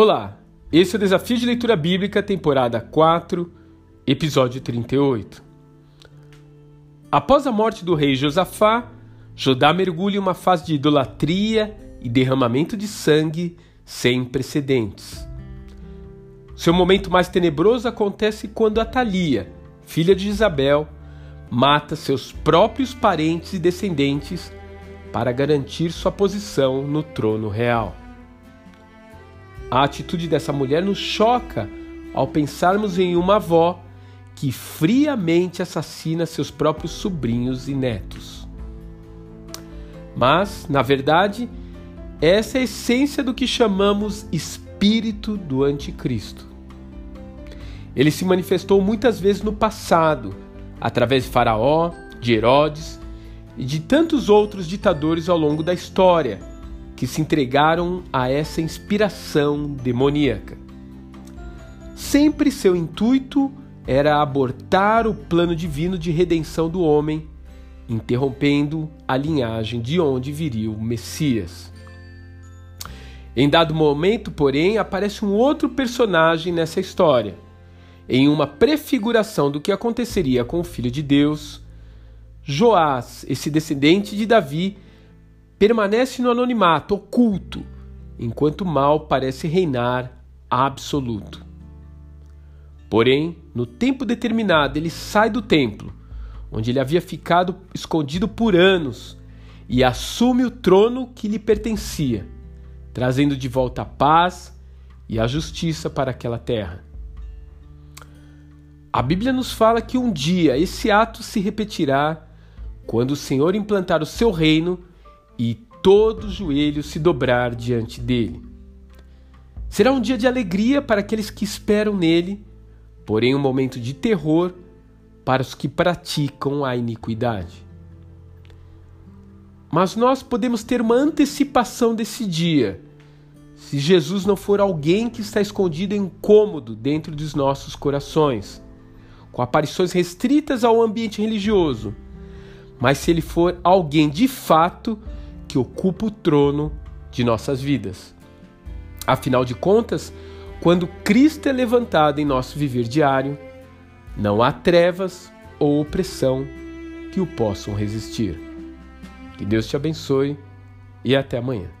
Olá, esse é o Desafio de Leitura Bíblica, temporada 4, episódio 38. Após a morte do rei Josafá, Judá mergulha em uma fase de idolatria e derramamento de sangue sem precedentes. Seu momento mais tenebroso acontece quando Atalia, filha de Isabel, mata seus próprios parentes e descendentes para garantir sua posição no trono real. A atitude dessa mulher nos choca ao pensarmos em uma avó que friamente assassina seus próprios sobrinhos e netos. Mas, na verdade, essa é a essência do que chamamos espírito do anticristo. Ele se manifestou muitas vezes no passado, através de Faraó, de Herodes e de tantos outros ditadores ao longo da história que se entregaram a essa inspiração demoníaca. Sempre seu intuito era abortar o plano divino de redenção do homem, interrompendo a linhagem de onde viria o Messias. Em dado momento, porém, aparece um outro personagem nessa história. Em uma prefiguração do que aconteceria com o Filho de Deus, Joás, esse descendente de Davi, permanece no anonimato, oculto, enquanto o mal parece reinar absoluto. Porém, no tempo determinado, ele sai do templo, onde ele havia ficado escondido por anos, e assume o trono que lhe pertencia, trazendo de volta a paz e a justiça para aquela terra. A Bíblia nos fala que um dia esse ato se repetirá quando o Senhor implantar o seu reino e todo joelho se dobrar diante dele. Será um dia de alegria para aqueles que esperam nele, porém um momento de terror para os que praticam a iniquidade. Mas nós podemos ter uma antecipação desse dia, se Jesus não for alguém que está escondido em um cômodo dentro dos nossos corações, com aparições restritas ao ambiente religioso, mas se ele for alguém de fato que ocupa o trono de nossas vidas. Afinal de contas, quando Cristo é levantado em nosso viver diário, não há trevas ou opressão que o possam resistir. Que Deus te abençoe e até amanhã.